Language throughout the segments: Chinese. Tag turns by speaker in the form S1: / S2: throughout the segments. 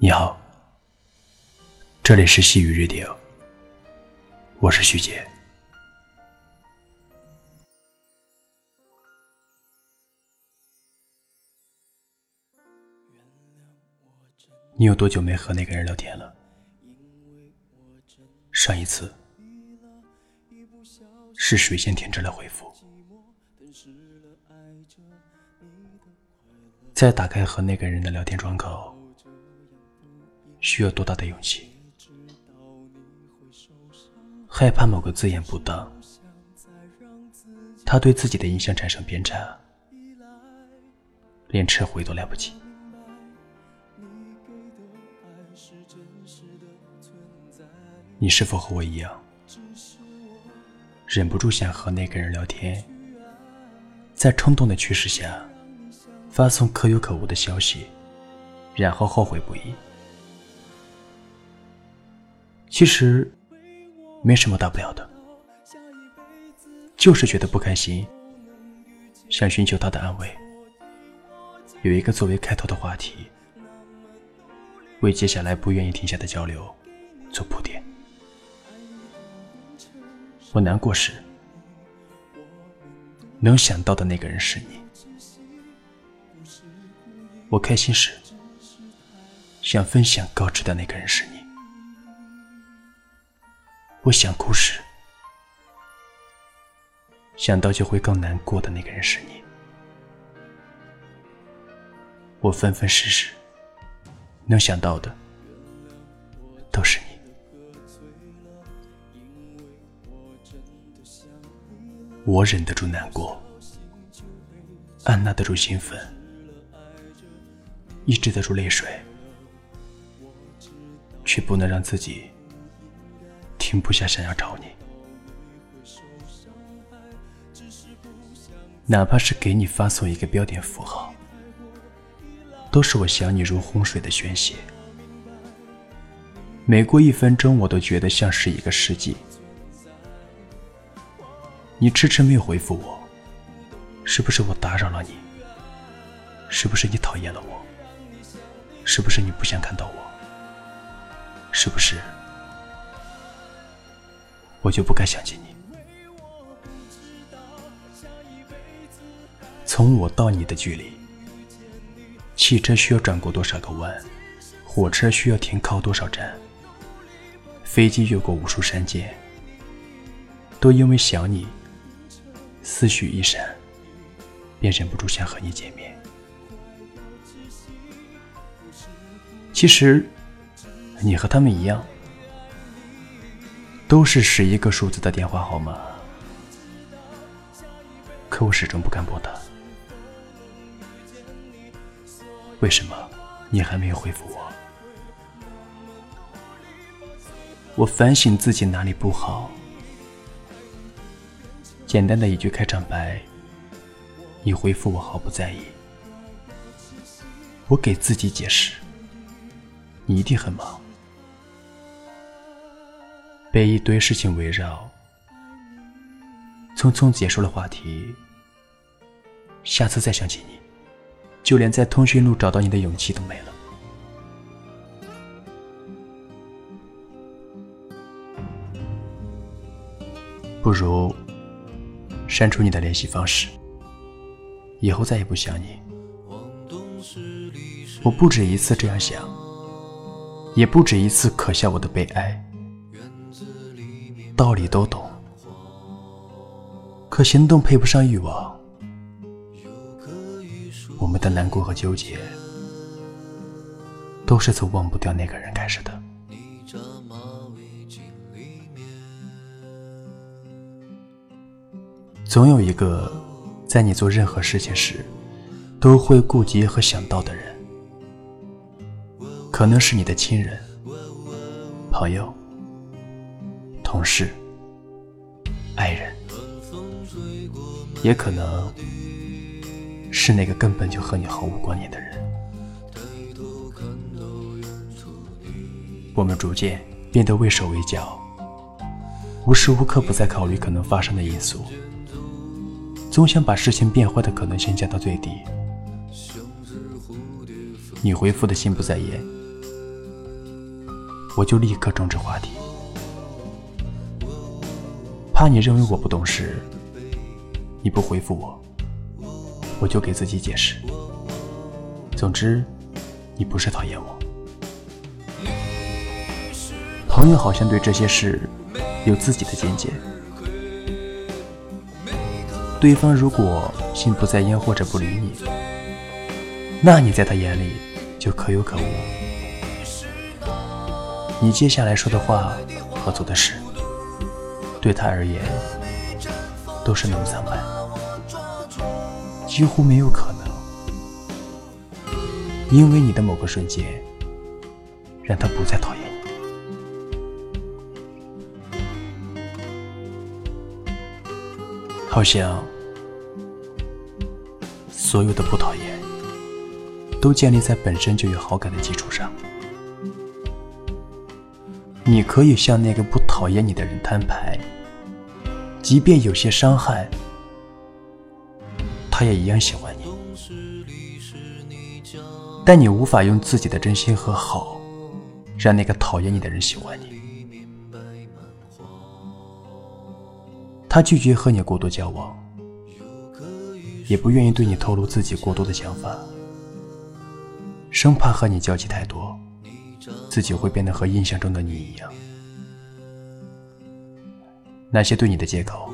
S1: 你好，这里是细雨日听我是徐杰。你有多久没和那个人聊天了？上一次是谁先停止了回复？再打开和那个人的聊天窗口，需要多大的勇气？害怕某个字眼不当，他对自己的印象产生偏差，连撤回都来不及。你是否和我一样，忍不住想和那个人聊天，在冲动的驱使下，发送可有可无的消息，然后后悔不已？其实没什么大不了的，就是觉得不开心，想寻求他的安慰，有一个作为开头的话题，为接下来不愿意停下的交流做铺垫。我难过时，能想到的那个人是你；我开心时，想分享告知的那个人是你；我想哭时，想到就会更难过的那个人是你；我分分时时，能想到的都是你。我忍得住难过，按捺得住兴奋，抑制得住泪水，却不能让自己停不下想要找你。哪怕是给你发送一个标点符号，都是我想你如洪水的宣泄。每过一分钟，我都觉得像是一个世纪。你迟迟没有回复我，是不是我打扰了你？是不是你讨厌了我？是不是你不想看到我？是不是我就不该想起你？从我到你的距离，汽车需要转过多少个弯？火车需要停靠多少站？飞机越过无数山涧，都因为想你。思绪一闪，便忍不住想和你见面。其实，你和他们一样，都是十一个数字的电话号码，可我始终不敢拨打。为什么你还没有回复我？我反省自己哪里不好。简单的一句开场白，你回复我毫不在意。我给自己解释，你一定很忙，被一堆事情围绕，匆匆结束了话题。下次再想起你，就连在通讯录找到你的勇气都没了。不如。删除你的联系方式，以后再也不想你。我不止一次这样想，也不止一次可笑我的悲哀。道理都懂，可行动配不上欲望。我们的难过和纠结，都是从忘不掉那个人开始的。总有一个，在你做任何事情时都会顾及和想到的人，可能是你的亲人、朋友、同事、爱人，也可能是那个根本就和你毫无关联的人。我们逐渐变得畏手畏脚，无时无刻不在考虑可能发生的因素。总想把事情变坏的可能性降到最低。你回复的心不在焉，我就立刻终止话题，怕你认为我不懂事，你不回复我，我就给自己解释。总之，你不是讨厌我。朋友好像对这些事有自己的见解。对方如果心不在焉或者不理你，那你在他眼里就可有可无。你接下来说的话和做的事，对他而言都是那么苍白，几乎没有可能，因为你的某个瞬间让他不再讨厌。好像所有的不讨厌，都建立在本身就有好感的基础上。你可以向那个不讨厌你的人摊牌，即便有些伤害，他也一样喜欢你。但你无法用自己的真心和好，让那个讨厌你的人喜欢你。他拒绝和你过多交往，也不愿意对你透露自己过多的想法，生怕和你交集太多，自己会变得和印象中的你一样。那些对你的借口，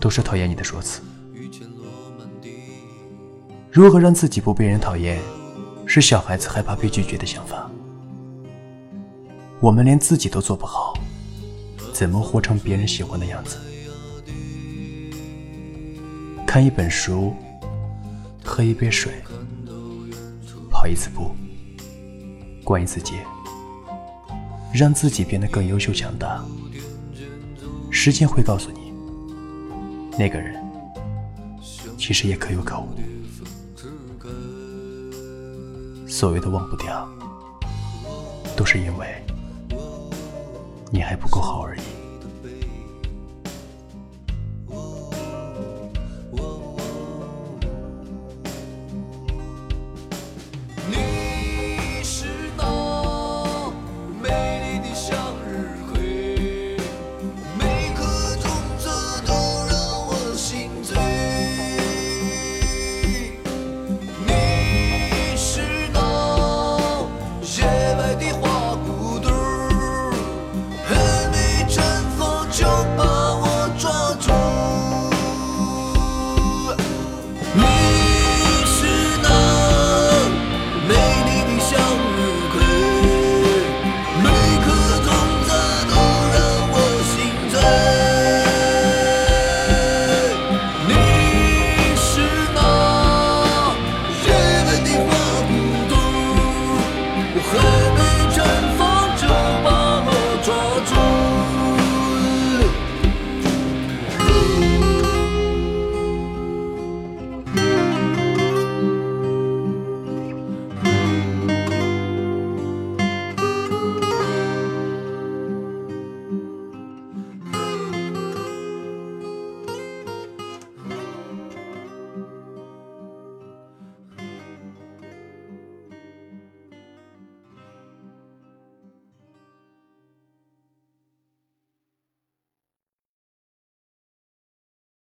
S1: 都是讨厌你的说辞。如何让自己不被人讨厌，是小孩子害怕被拒绝的想法。我们连自己都做不好。怎么活成别人喜欢的样子？看一本书，喝一杯水，跑一次步，关于自己，让自己变得更优秀强大。时间会告诉你，那个人其实也可有可无。所谓的忘不掉，都是因为。你还不够好而已。